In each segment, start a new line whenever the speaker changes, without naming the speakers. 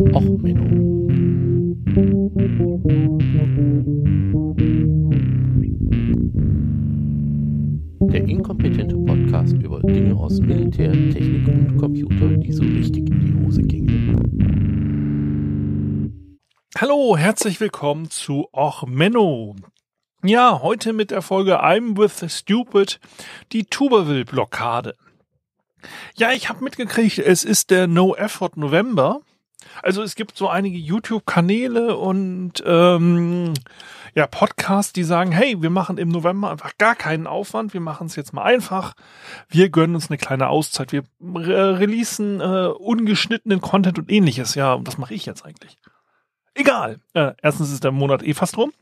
Och, Menno. Der inkompetente Podcast über Dinge aus Militär, Technik und Computer, die so richtig in die Hose gingen.
Hallo, herzlich willkommen zu Och Menno. Ja, heute mit der Folge I'm with Stupid, die Tuberville-Blockade. Ja, ich habe mitgekriegt, es ist der No Effort November. Also es gibt so einige YouTube-Kanäle und ähm, ja, Podcasts, die sagen, hey, wir machen im November einfach gar keinen Aufwand, wir machen es jetzt mal einfach. Wir gönnen uns eine kleine Auszeit, wir re releasen äh, ungeschnittenen Content und ähnliches. Ja, und das mache ich jetzt eigentlich. Egal. Äh, erstens ist der Monat eh fast rum.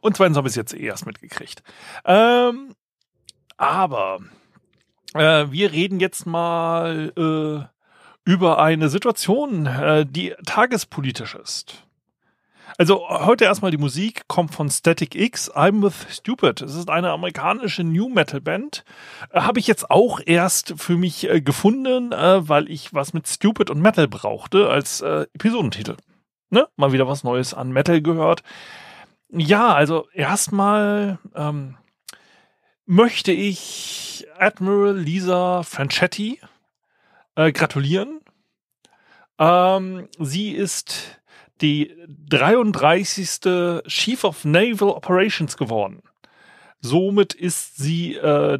Und zweitens habe ich es jetzt eh erst mitgekriegt. Ähm, aber äh, wir reden jetzt mal äh, über eine Situation, äh, die tagespolitisch ist. Also heute erstmal die Musik kommt von Static X, I'm with Stupid. Es ist eine amerikanische New Metal Band. Äh, Habe ich jetzt auch erst für mich äh, gefunden, äh, weil ich was mit Stupid und Metal brauchte als äh, Episodentitel. Ne? Mal wieder was Neues an Metal gehört. Ja, also erstmal ähm, möchte ich Admiral Lisa Franchetti äh, gratulieren. Ähm, sie ist die 33. Chief of Naval Operations geworden. Somit ist sie äh,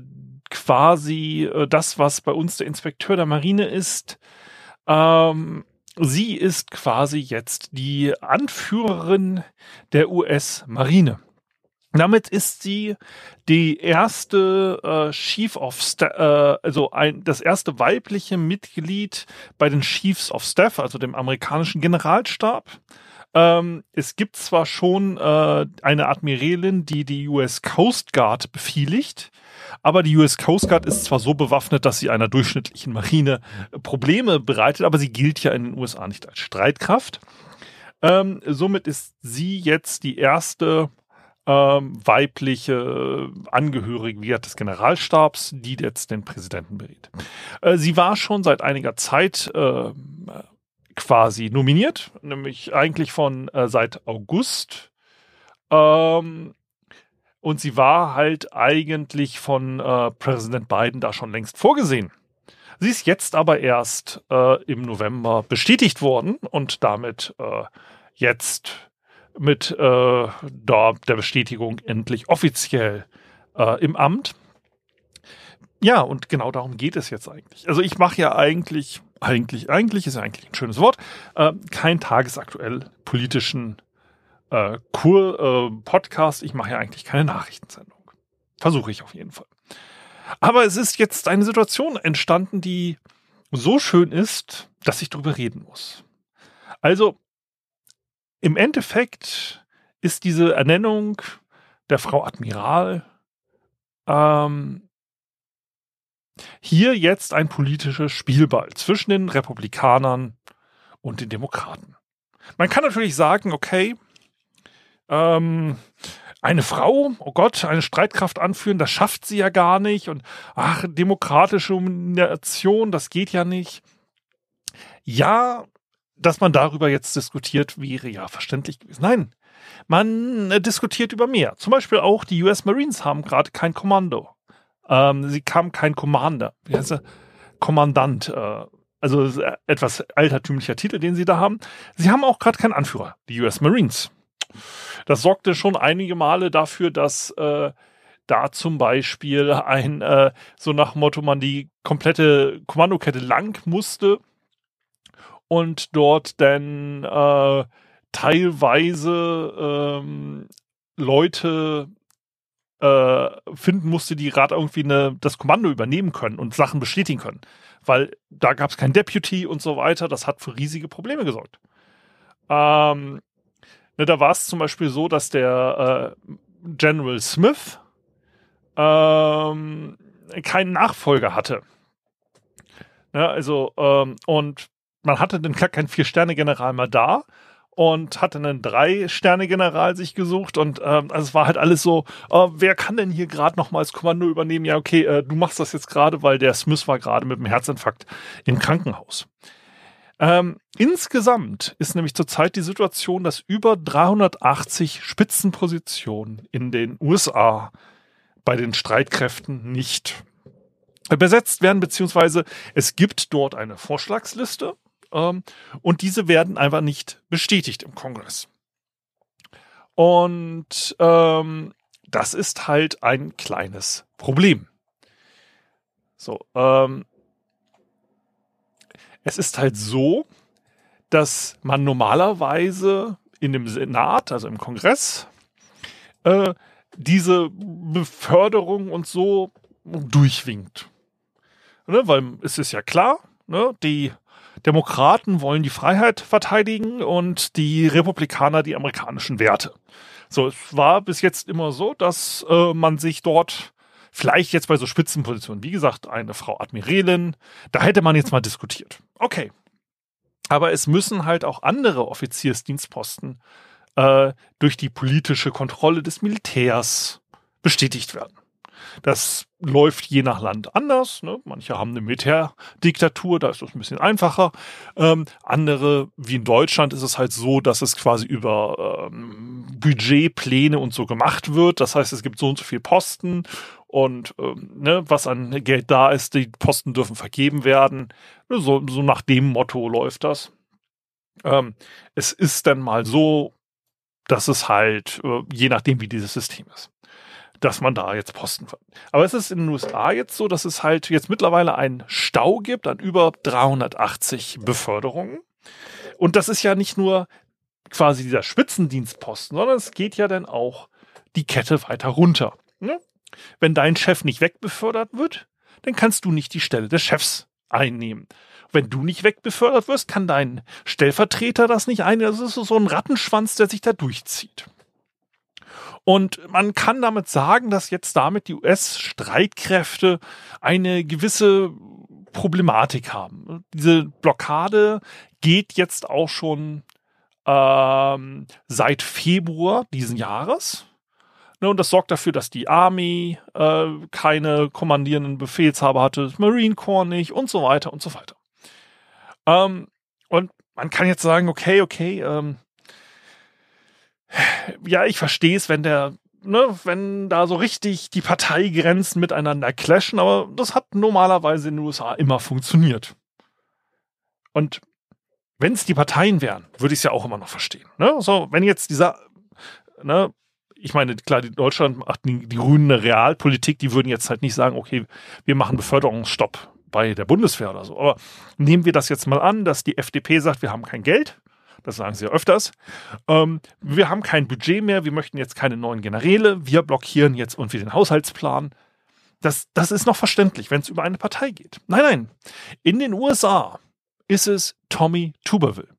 quasi äh, das, was bei uns der Inspekteur der Marine ist. Ähm, sie ist quasi jetzt die Anführerin der US-Marine. Damit ist sie die erste äh, Chief of Staff, äh, also ein, das erste weibliche Mitglied bei den Chiefs of Staff, also dem amerikanischen Generalstab. Ähm, es gibt zwar schon äh, eine Admiralin, die die US Coast Guard befehligt, aber die US Coast Guard ist zwar so bewaffnet, dass sie einer durchschnittlichen Marine Probleme bereitet, aber sie gilt ja in den USA nicht als Streitkraft. Ähm, somit ist sie jetzt die erste ähm, weibliche Angehörige des Generalstabs, die jetzt den Präsidenten berät. Äh, sie war schon seit einiger Zeit äh, quasi nominiert, nämlich eigentlich von äh, seit August. Ähm, und sie war halt eigentlich von äh, Präsident Biden da schon längst vorgesehen. Sie ist jetzt aber erst äh, im November bestätigt worden und damit äh, jetzt mit äh, der Bestätigung endlich offiziell äh, im Amt. Ja, und genau darum geht es jetzt eigentlich. Also ich mache ja eigentlich, eigentlich, eigentlich ist ja eigentlich ein schönes Wort, äh, kein tagesaktuell politischen äh, Kur, äh, Podcast. Ich mache ja eigentlich keine Nachrichtensendung. Versuche ich auf jeden Fall. Aber es ist jetzt eine Situation entstanden, die so schön ist, dass ich darüber reden muss. Also im Endeffekt ist diese Ernennung der Frau Admiral ähm, hier jetzt ein politischer Spielball zwischen den Republikanern und den Demokraten. Man kann natürlich sagen, okay, ähm, eine Frau, oh Gott, eine Streitkraft anführen, das schafft sie ja gar nicht. Und ach, demokratische Nomination, das geht ja nicht. Ja, dass man darüber jetzt diskutiert, wäre ja verständlich gewesen. Nein, man äh, diskutiert über mehr. Zum Beispiel auch die US Marines haben gerade kein Kommando. Ähm, sie haben kein Commander. Wie heißt er? Kommandant. Äh, also etwas altertümlicher Titel, den sie da haben. Sie haben auch gerade keinen Anführer, die US Marines. Das sorgte schon einige Male dafür, dass äh, da zum Beispiel ein, äh, so nach Motto, man die komplette Kommandokette lang musste und dort dann äh, teilweise ähm, Leute äh, finden musste, die gerade irgendwie eine, das Kommando übernehmen können und Sachen bestätigen können. Weil da gab es kein Deputy und so weiter. Das hat für riesige Probleme gesorgt. Ähm, ne, da war es zum Beispiel so, dass der äh, General Smith ähm, keinen Nachfolger hatte. Ne, also, ähm, und man hatte dann gar keinen Vier-Sterne-General mehr da und hatte einen Drei-Sterne-General sich gesucht und ähm, also es war halt alles so, äh, wer kann denn hier gerade noch mal das Kommando übernehmen? Ja, okay, äh, du machst das jetzt gerade, weil der Smith war gerade mit einem Herzinfarkt im Krankenhaus. Ähm, insgesamt ist nämlich zurzeit die Situation, dass über 380 Spitzenpositionen in den USA bei den Streitkräften nicht besetzt werden, beziehungsweise es gibt dort eine Vorschlagsliste ähm, und diese werden einfach nicht bestätigt im Kongress. Und ähm, das ist halt ein kleines Problem. So, ähm, es ist halt so, dass man normalerweise in dem Senat, also im Kongress, äh, diese Beförderung und so durchwinkt. Ne, weil es ist ja klar, ne, die Demokraten wollen die Freiheit verteidigen und die Republikaner die amerikanischen Werte. So, es war bis jetzt immer so, dass äh, man sich dort vielleicht jetzt bei so Spitzenpositionen, wie gesagt, eine Frau Admiralin, da hätte man jetzt mal diskutiert. Okay. Aber es müssen halt auch andere Offiziersdienstposten äh, durch die politische Kontrolle des Militärs bestätigt werden. Das läuft je nach Land anders. Ne? Manche haben eine Militärdiktatur, da ist das ein bisschen einfacher. Ähm, andere, wie in Deutschland, ist es halt so, dass es quasi über ähm, Budgetpläne und so gemacht wird. Das heißt, es gibt so und so viele Posten und ähm, ne, was an Geld da ist, die Posten dürfen vergeben werden. So, so nach dem Motto läuft das. Ähm, es ist dann mal so, dass es halt, äh, je nachdem, wie dieses System ist dass man da jetzt Posten. Aber es ist in den USA jetzt so, dass es halt jetzt mittlerweile einen Stau gibt an über 380 Beförderungen. Und das ist ja nicht nur quasi dieser Spitzendienstposten, sondern es geht ja dann auch die Kette weiter runter. Ne? Wenn dein Chef nicht wegbefördert wird, dann kannst du nicht die Stelle des Chefs einnehmen. Wenn du nicht wegbefördert wirst, kann dein Stellvertreter das nicht einnehmen. Das ist so ein Rattenschwanz, der sich da durchzieht. Und man kann damit sagen, dass jetzt damit die US-Streitkräfte eine gewisse Problematik haben. Diese Blockade geht jetzt auch schon ähm, seit Februar diesen Jahres. Ne, und das sorgt dafür, dass die Army äh, keine kommandierenden Befehlshaber hatte, das Marine Corps nicht und so weiter und so weiter. Ähm, und man kann jetzt sagen, okay, okay, ähm, ja, ich verstehe es, wenn der, ne, wenn da so richtig die Parteigrenzen miteinander clashen, aber das hat normalerweise in den USA immer funktioniert. Und wenn es die Parteien wären, würde ich es ja auch immer noch verstehen. Ne? So, wenn jetzt dieser, ne, ich meine, klar, die Deutschland macht die, die Grünen eine Realpolitik, die würden jetzt halt nicht sagen, okay, wir machen Beförderungsstopp bei der Bundeswehr oder so. Aber nehmen wir das jetzt mal an, dass die FDP sagt, wir haben kein Geld das sagen sie ja öfters. Ähm, wir haben kein Budget mehr, wir möchten jetzt keine neuen Generäle, wir blockieren jetzt irgendwie den Haushaltsplan. Das, das ist noch verständlich, wenn es über eine Partei geht. Nein, nein. In den USA ist es Tommy Tuberville.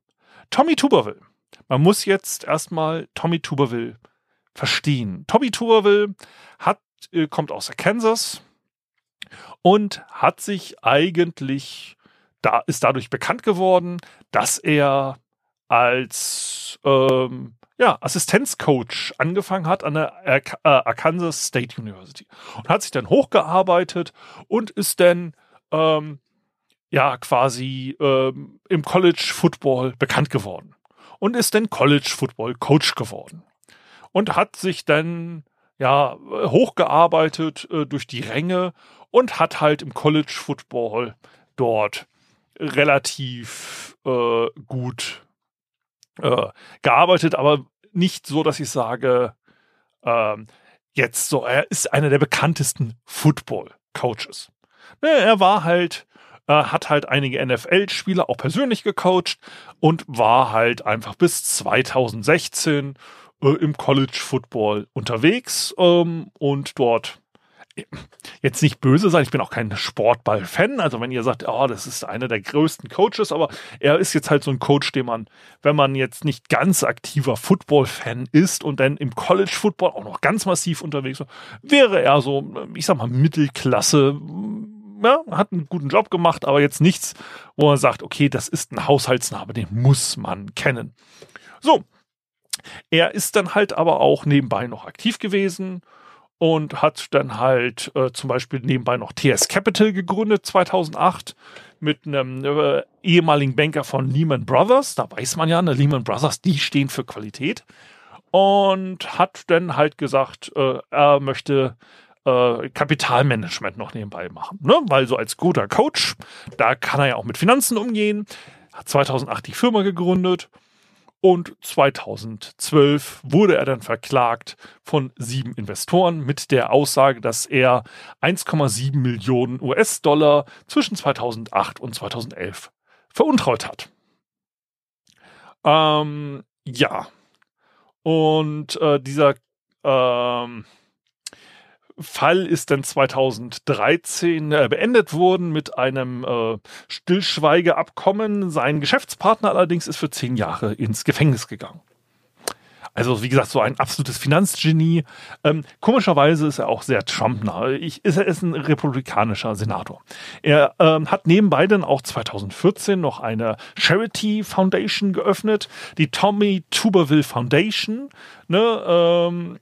Tommy Tuberville. Man muss jetzt erstmal Tommy Tuberville verstehen. Tommy Tuberville hat, äh, kommt aus Kansas und hat sich eigentlich da ist dadurch bekannt geworden, dass er als ähm, ja, Assistenzcoach angefangen hat an der äh, Arkansas State University. Und hat sich dann hochgearbeitet und ist dann ähm, ja quasi ähm, im College Football bekannt geworden. Und ist dann College Football Coach geworden. Und hat sich dann ja hochgearbeitet äh, durch die Ränge und hat halt im College Football dort relativ äh, gut äh, gearbeitet, aber nicht so, dass ich sage, ähm, jetzt so, er ist einer der bekanntesten Football-Coaches. Ne, er war halt, äh, hat halt einige NFL-Spieler auch persönlich gecoacht und war halt einfach bis 2016 äh, im College Football unterwegs ähm, und dort jetzt nicht böse sein, ich bin auch kein Sportball-Fan. Also wenn ihr sagt, oh, das ist einer der größten Coaches, aber er ist jetzt halt so ein Coach, den man, wenn man jetzt nicht ganz aktiver Football-Fan ist und dann im College-Football auch noch ganz massiv unterwegs ist, wäre er so, ich sag mal, Mittelklasse. Ja, hat einen guten Job gemacht, aber jetzt nichts, wo man sagt, okay, das ist ein Haushaltsname, den muss man kennen. So, er ist dann halt aber auch nebenbei noch aktiv gewesen und hat dann halt äh, zum Beispiel nebenbei noch TS Capital gegründet 2008. mit einem äh, ehemaligen Banker von Lehman Brothers. Da weiß man ja, ne, Lehman Brothers, die stehen für Qualität. Und hat dann halt gesagt, äh, er möchte äh, Kapitalmanagement noch nebenbei machen. Ne? Weil so als guter Coach, da kann er ja auch mit Finanzen umgehen. Hat 2008 die Firma gegründet und 2012 wurde er dann verklagt von sieben Investoren mit der Aussage, dass er 1,7 Millionen US-Dollar zwischen 2008 und 2011 veruntreut hat. Ähm, ja. Und äh, dieser ähm, Fall ist dann 2013 äh, beendet worden mit einem äh, Stillschweigeabkommen. Sein Geschäftspartner allerdings ist für zehn Jahre ins Gefängnis gegangen. Also wie gesagt, so ein absolutes Finanzgenie. Ähm, komischerweise ist er auch sehr Trump-nah. Ich, ist, er ist ein republikanischer Senator. Er ähm, hat nebenbei dann auch 2014 noch eine Charity Foundation geöffnet, die Tommy Tuberville Foundation. Ne, ähm,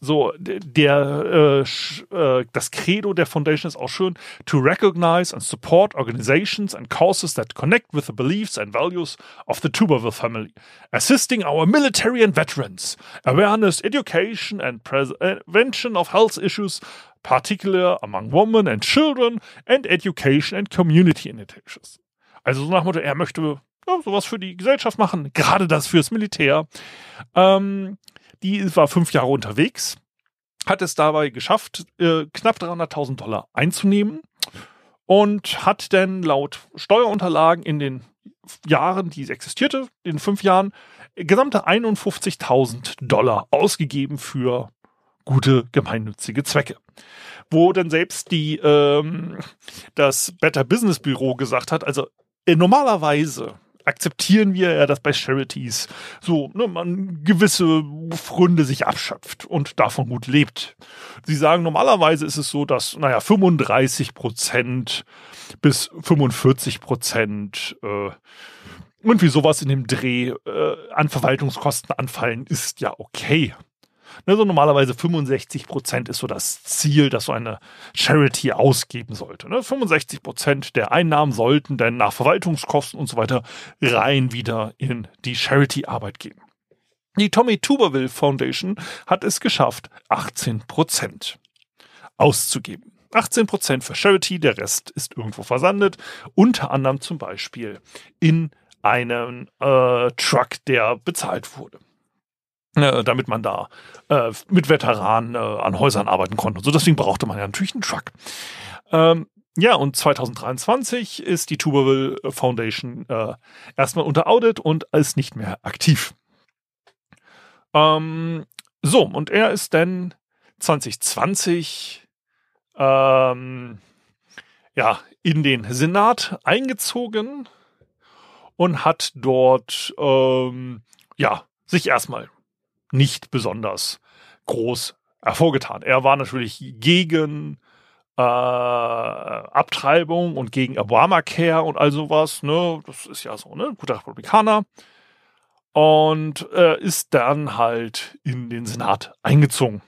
so, der, äh, äh, das Credo der Foundation ist auch schön. To recognize and support organizations and causes that connect with the beliefs and values of the Tuberville family. Assisting our military and veterans. Awareness, education and prevention of health issues, particular among women and children and education and community initiatives. Also so nach Motto, er möchte ja, sowas für die Gesellschaft machen, gerade das fürs Militär. Ähm, die war fünf Jahre unterwegs, hat es dabei geschafft, äh, knapp 300.000 Dollar einzunehmen und hat dann laut Steuerunterlagen in den Jahren, die es existierte, in fünf Jahren, gesamte 51.000 Dollar ausgegeben für gute gemeinnützige Zwecke. Wo dann selbst die ähm, das Better Business Büro gesagt hat, also äh, normalerweise akzeptieren wir ja, dass bei Charities so ne, man gewisse Fründe sich abschöpft und davon gut lebt. Sie sagen, normalerweise ist es so, dass, naja, 35 Prozent bis 45 Prozent äh, irgendwie sowas in dem Dreh äh, an Verwaltungskosten anfallen, ist ja okay. Ne, so normalerweise 65 Prozent ist so das Ziel, das so eine Charity ausgeben sollte. Ne? 65 Prozent der Einnahmen sollten dann nach Verwaltungskosten und so weiter rein wieder in die Charity-Arbeit gehen. Die Tommy Tuberville Foundation hat es geschafft, 18 Prozent auszugeben. 18 Prozent für Charity, der Rest ist irgendwo versandet, unter anderem zum Beispiel in einen äh, Truck, der bezahlt wurde äh, damit man da äh, mit Veteranen äh, an Häusern arbeiten konnte. Und so deswegen brauchte man ja natürlich einen Truck. Ähm, ja, und 2023 ist die Tuberville Foundation äh, erstmal unter Audit und ist nicht mehr aktiv. Ähm, so, und er ist dann 2020 ähm, ja, in den Senat eingezogen und hat dort ähm, ja, sich erstmal nicht besonders groß hervorgetan. Er war natürlich gegen äh, Abtreibung und gegen Obamacare und all sowas. Ne? Das ist ja so, ne? Guter Republikaner. Und äh, ist dann halt in den Senat eingezogen.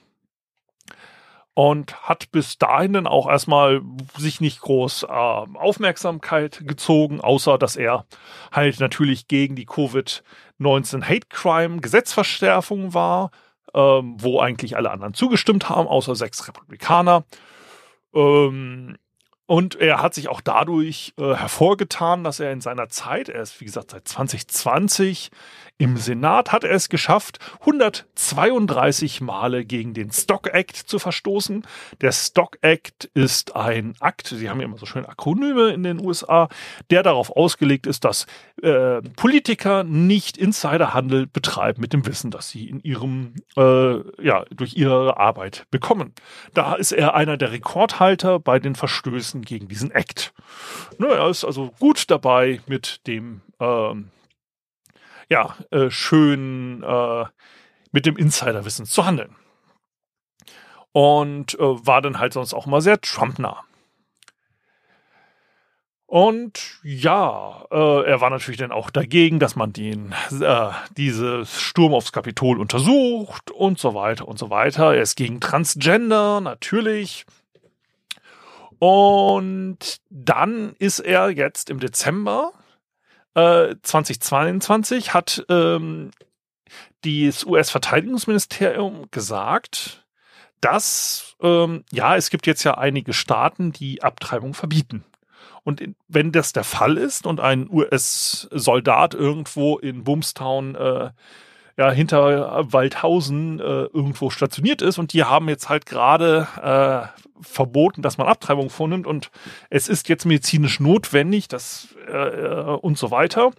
Und hat bis dahin dann auch erstmal sich nicht groß äh, Aufmerksamkeit gezogen, außer dass er halt natürlich gegen die Covid 19 Hate Crime Gesetzverschärfung war, ähm, wo eigentlich alle anderen zugestimmt haben, außer sechs Republikaner. Ähm, und er hat sich auch dadurch äh, hervorgetan, dass er in seiner Zeit, er ist wie gesagt seit 2020 im Senat, hat er es geschafft, 132 Male gegen den Stock Act zu verstoßen. Der Stock Act ist ein Akt, sie haben ja immer so schön Akronyme in den USA, der darauf ausgelegt ist, dass äh, Politiker nicht Insiderhandel betreiben mit dem Wissen, das sie in ihrem, äh, ja, durch ihre Arbeit bekommen. Da ist er einer der Rekordhalter bei den Verstößen gegen diesen Act. Ne, er ist also gut dabei mit dem ähm, ja, äh, schön äh, mit dem Insiderwissen zu handeln. Und äh, war dann halt sonst auch immer sehr Trump-nah. Und ja, äh, er war natürlich dann auch dagegen, dass man den, äh, dieses Sturm aufs Kapitol untersucht und so weiter und so weiter. Er ist gegen Transgender, natürlich. Und dann ist er jetzt im Dezember äh, 2022 hat ähm, das US-Verteidigungsministerium gesagt, dass ähm, ja, es gibt jetzt ja einige Staaten, die Abtreibung verbieten. Und wenn das der Fall ist und ein US-Soldat irgendwo in Bumstown äh, ja, hinter Waldhausen äh, irgendwo stationiert ist und die haben jetzt halt gerade äh, verboten, dass man Abtreibung vornimmt und es ist jetzt medizinisch notwendig, dass äh, äh und so weiter,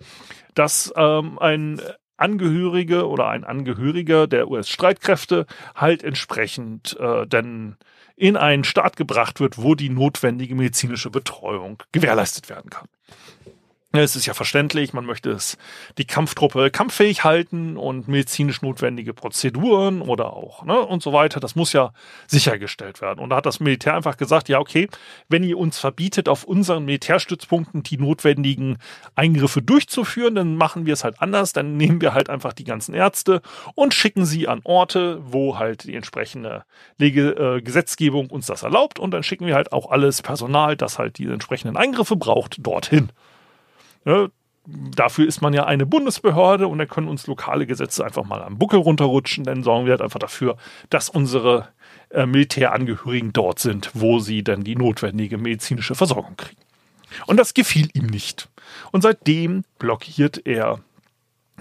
dass ähm, ein Angehörige oder ein Angehöriger der US-Streitkräfte halt entsprechend äh, dann in einen Staat gebracht wird, wo die notwendige medizinische Betreuung gewährleistet werden kann. Es ist ja verständlich, man möchte es die Kampftruppe kampffähig halten und medizinisch notwendige Prozeduren oder auch ne, und so weiter. Das muss ja sichergestellt werden. Und da hat das Militär einfach gesagt, ja okay, wenn ihr uns verbietet, auf unseren Militärstützpunkten die notwendigen Eingriffe durchzuführen, dann machen wir es halt anders. Dann nehmen wir halt einfach die ganzen Ärzte und schicken sie an Orte, wo halt die entsprechende Lege, äh, Gesetzgebung uns das erlaubt. Und dann schicken wir halt auch alles Personal, das halt die entsprechenden Eingriffe braucht, dorthin. Ne? Dafür ist man ja eine Bundesbehörde und dann können uns lokale Gesetze einfach mal am Buckel runterrutschen. Dann sorgen wir halt einfach dafür, dass unsere äh, Militärangehörigen dort sind, wo sie dann die notwendige medizinische Versorgung kriegen. Und das gefiel ihm nicht. Und seitdem blockiert er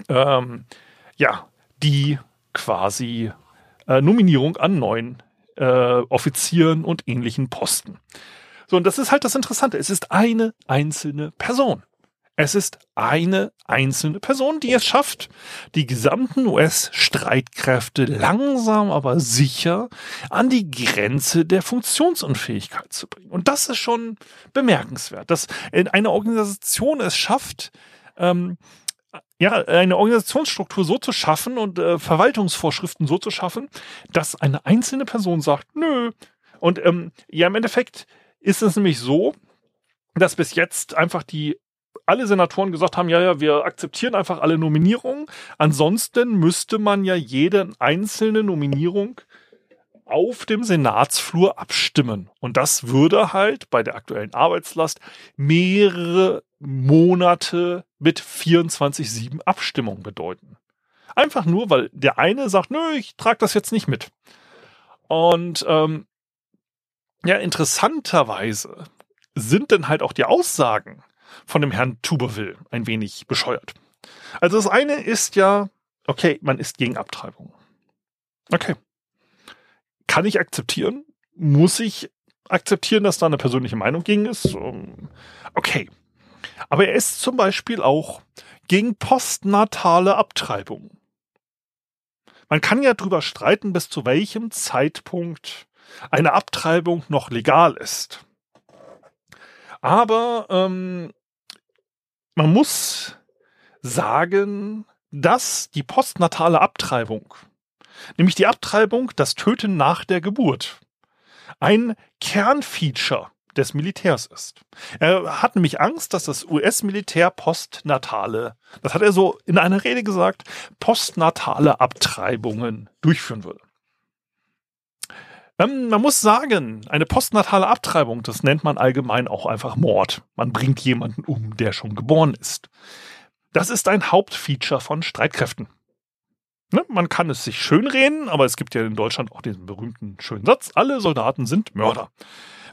ähm, ja die quasi äh, Nominierung an neuen äh, Offizieren und ähnlichen Posten. So, und das ist halt das Interessante. Es ist eine einzelne Person. Es ist eine einzelne Person, die es schafft, die gesamten US-Streitkräfte langsam aber sicher an die Grenze der Funktionsunfähigkeit zu bringen. Und das ist schon bemerkenswert, dass eine Organisation es schafft, ähm, ja, eine Organisationsstruktur so zu schaffen und äh, Verwaltungsvorschriften so zu schaffen, dass eine einzelne Person sagt, nö. Und ähm, ja, im Endeffekt ist es nämlich so, dass bis jetzt einfach die alle Senatoren gesagt haben, ja, ja, wir akzeptieren einfach alle Nominierungen. Ansonsten müsste man ja jede einzelne Nominierung auf dem Senatsflur abstimmen. Und das würde halt bei der aktuellen Arbeitslast mehrere Monate mit 24-7 Abstimmung bedeuten. Einfach nur, weil der eine sagt, nö, ich trage das jetzt nicht mit. Und ähm, ja, interessanterweise sind dann halt auch die Aussagen von dem Herrn Tuberville ein wenig bescheuert. Also das eine ist ja, okay, man ist gegen Abtreibung. Okay. Kann ich akzeptieren? Muss ich akzeptieren, dass da eine persönliche Meinung gegen ist? Okay. Aber er ist zum Beispiel auch gegen postnatale Abtreibung. Man kann ja drüber streiten, bis zu welchem Zeitpunkt eine Abtreibung noch legal ist. Aber ähm, man muss sagen, dass die postnatale Abtreibung, nämlich die Abtreibung, das Töten nach der Geburt, ein Kernfeature des Militärs ist. Er hat nämlich Angst, dass das US-Militär postnatale, das hat er so in einer Rede gesagt, postnatale Abtreibungen durchführen würde. Ähm, man muss sagen, eine postnatale Abtreibung, das nennt man allgemein auch einfach Mord. Man bringt jemanden um, der schon geboren ist. Das ist ein Hauptfeature von Streitkräften. Ne? Man kann es sich schönreden, aber es gibt ja in Deutschland auch diesen berühmten schönen Satz, alle Soldaten sind Mörder.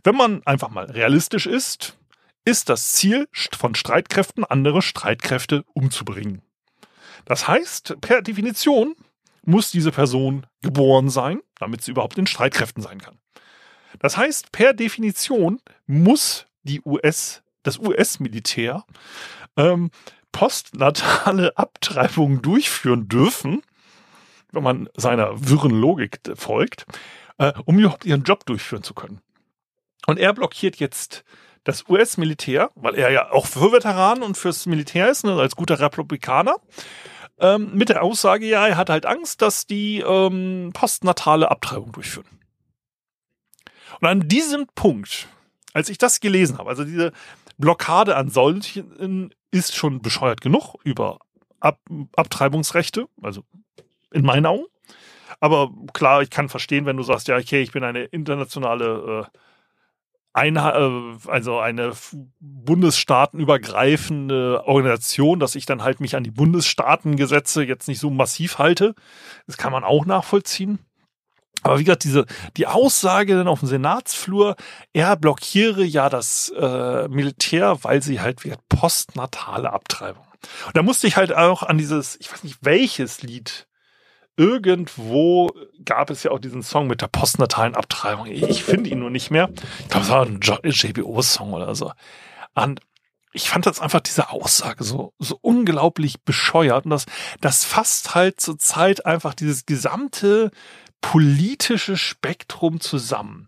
Wenn man einfach mal realistisch ist, ist das Ziel von Streitkräften, andere Streitkräfte umzubringen. Das heißt, per Definition muss diese Person geboren sein, damit sie überhaupt in Streitkräften sein kann. Das heißt, per Definition muss die US, das US-Militär ähm, postnatale Abtreibungen durchführen dürfen, wenn man seiner wirren Logik folgt, äh, um überhaupt ihren Job durchführen zu können. Und er blockiert jetzt das US-Militär, weil er ja auch für Veteranen und fürs Militär ist, ne, als guter Republikaner, ähm, mit der Aussage, ja, er hat halt Angst, dass die ähm, postnatale Abtreibung durchführen. Und an diesem Punkt, als ich das gelesen habe, also diese Blockade an solchen ist schon bescheuert genug über Ab Abtreibungsrechte, also in meinen Augen. Aber klar, ich kann verstehen, wenn du sagst, ja, okay, ich bin eine internationale äh, eine, äh, also eine bundesstaatenübergreifende Organisation, dass ich dann halt mich an die Bundesstaatengesetze jetzt nicht so massiv halte. Das kann man auch nachvollziehen. Aber wie gesagt, diese, die Aussage dann auf dem Senatsflur, er blockiere ja das äh, Militär, weil sie halt wie postnatale Abtreibung. Und da musste ich halt auch an dieses, ich weiß nicht welches Lied, irgendwo gab es ja auch diesen Song mit der postnatalen Abtreibung. Ich finde ihn nur nicht mehr. Ich glaube, es war ein JBO-Song oder so. Und ich fand das einfach diese Aussage so, so unglaublich bescheuert. Und das, das fasst halt zur Zeit einfach dieses gesamte politische Spektrum zusammen.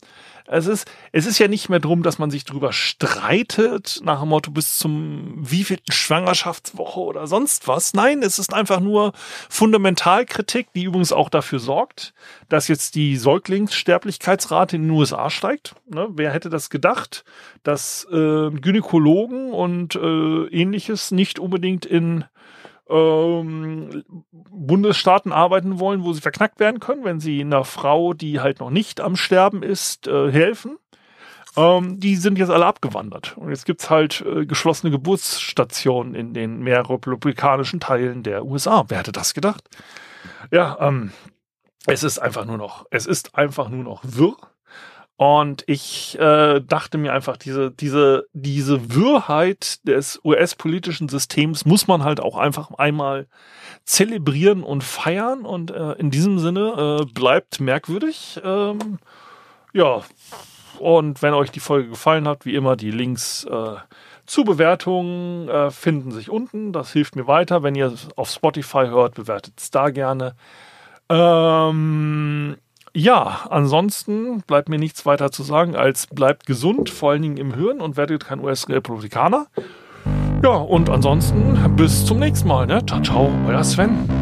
Es ist, es ist ja nicht mehr drum, dass man sich drüber streitet, nach dem Motto bis zum wievielten Schwangerschaftswoche oder sonst was. Nein, es ist einfach nur Fundamentalkritik, die übrigens auch dafür sorgt, dass jetzt die Säuglingssterblichkeitsrate in den USA steigt. Ne? Wer hätte das gedacht, dass äh, Gynäkologen und äh, ähnliches nicht unbedingt in ähm, Bundesstaaten arbeiten wollen, wo sie verknackt werden können, wenn sie einer Frau, die halt noch nicht am Sterben ist, äh, helfen. Ähm, die sind jetzt alle abgewandert. Und jetzt gibt's halt äh, geschlossene Geburtsstationen in den mehr republikanischen Teilen der USA. Wer hätte das gedacht? Ja, ähm, es ist einfach nur noch, es ist einfach nur noch wirr. Und ich äh, dachte mir einfach, diese, diese, diese Wirrheit des US-politischen Systems muss man halt auch einfach einmal zelebrieren und feiern. Und äh, in diesem Sinne äh, bleibt merkwürdig. Ähm, ja, und wenn euch die Folge gefallen hat, wie immer, die Links äh, zu Bewertungen äh, finden sich unten. Das hilft mir weiter. Wenn ihr auf Spotify hört, bewertet es da gerne. Ähm, ja, ansonsten bleibt mir nichts weiter zu sagen, als bleibt gesund, vor allen Dingen im Hirn und werdet kein US-Republikaner. Ja, und ansonsten bis zum nächsten Mal. Ne? Ciao, ciao, euer Sven.